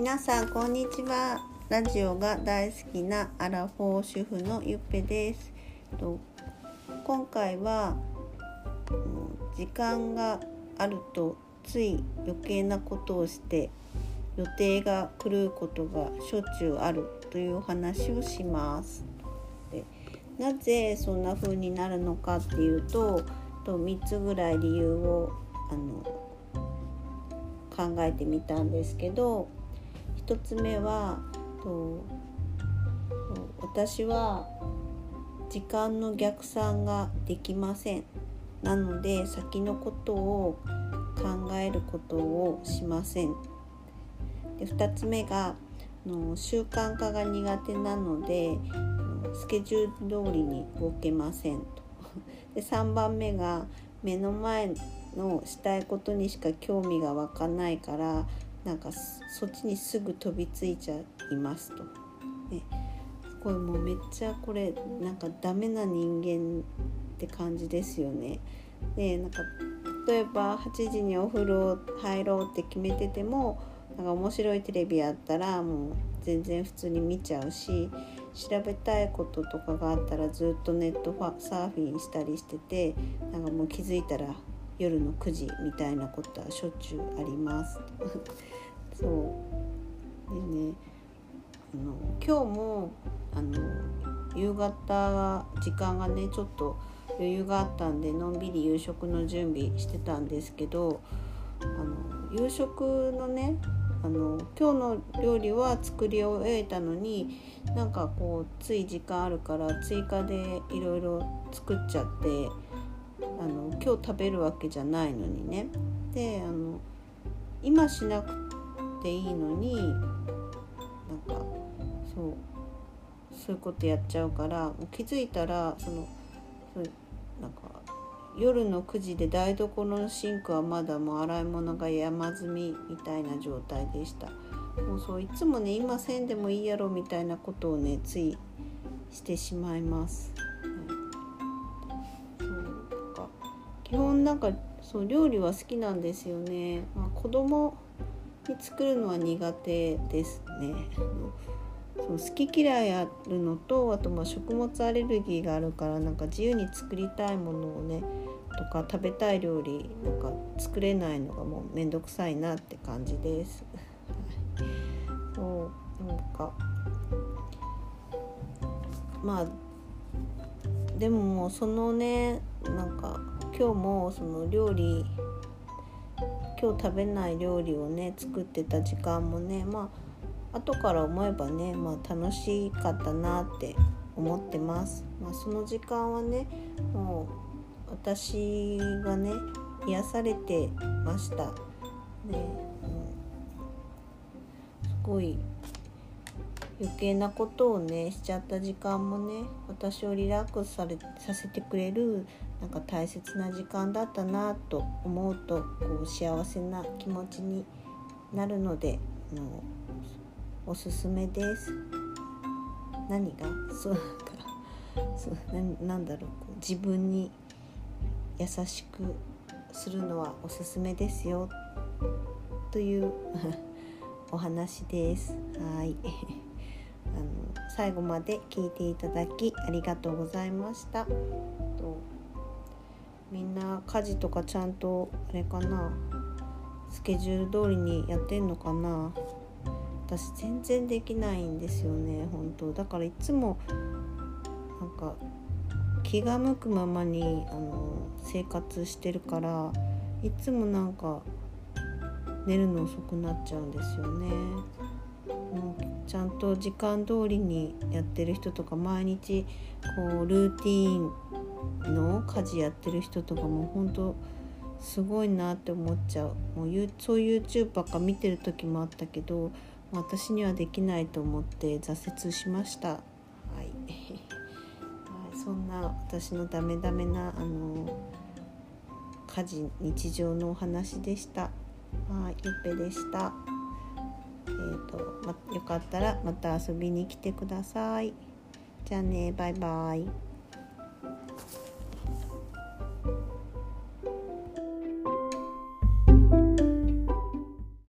皆さんこんにちは。ラジオが大好きなアラフォー主婦のゆっぺです。今回は時間があるとつい余計なことをして予定が狂うことがしょっちゅうあるというお話をします。でなぜそんな風になるのかっていうとと3つぐらい理由をあの考えてみたんですけど1つ目はと私は時間の逆算ができません。なので先のことを考えることをしません。で2つ目がの習慣化が苦手なのでスケジュール通りに動けませんと。で3番目が目の前のしたいことにしか興味が湧かないからなんかそっちにすぐ飛びついちゃいますと。ね、すごいもうめっちゃこれなんかダメな人間って感じですよね。でなんか例えば8時にお風呂入ろうって決めててもなんか面白いテレビあったらもう全然普通に見ちゃうし調べたいこととかがあったらずっとネットサーフィンしたりしててなんかもう気づいたら夜の9時みたいなことはしょっちゅうあります。そうでねあの今日もあの夕方時間がねちょっと余裕があったんでのんびり夕食の準備してたんですけどあの夕食のねあの今日の料理は作り終えたのになんかこうつい時間あるから追加でいろいろ作っちゃってあの今日食べるわけじゃないのにねであの今しなくていいのになんかそうそういうことやっちゃうから気づいたらそのそうなんか夜の9時で台所のシンクはまだもう洗い物が山積みみたいな状態でしたもうそういつもね今せんでもいいやろみたいなことをねついしてしまいます。基本なんかそう料理は好きなんですよね、まあ、子供に作るのは苦手ですね。そう好き嫌いあるのとあとまあ食物アレルギーがあるからなんか自由に作りたいものをねとか食べたい料理なんか作れないのがもうめんどくさいなって感じです。そうなんかまあでももそのねなんか今日もその料理今日食べない料理をね作ってた時間もねまあ後から思えばね、まあ、楽しかったなって思ってます。まあ、その時間はねもう私がね癒されてました。ね、うん、すごい余計なことをねしちゃった時間もね私をリラックスされさせてくれるなんか大切な時間だったなと思うとこう幸せな気持ちになるのでのおすすめです。何が？そうそうななんだろうこう自分に優しくするのはおすすめですよという お話です。はいあの最後まで聞いていただきありがとうございました。とみんな家事とかちゃんとあれかな？スケジュール通りにやってんのかな？私全然できないんですよね本当だからいつもなんか気が向くままにあの生活してるからいつもなんか寝るの遅くなっちゃうんですよね。ちゃんと時間通りにやってる人とか毎日こうルーティーンの家事やってる人とかも本当すごいなって思っちゃうもうそういう YouTube ばっか見てる時もあったけど私にはできないと思って挫折しました。はい、そんな私のダメダメなあの家事日常のお話でした。はい、ゆっぺでした。えーとま、よかったらまた遊びに来てください。じゃあねバイバイ。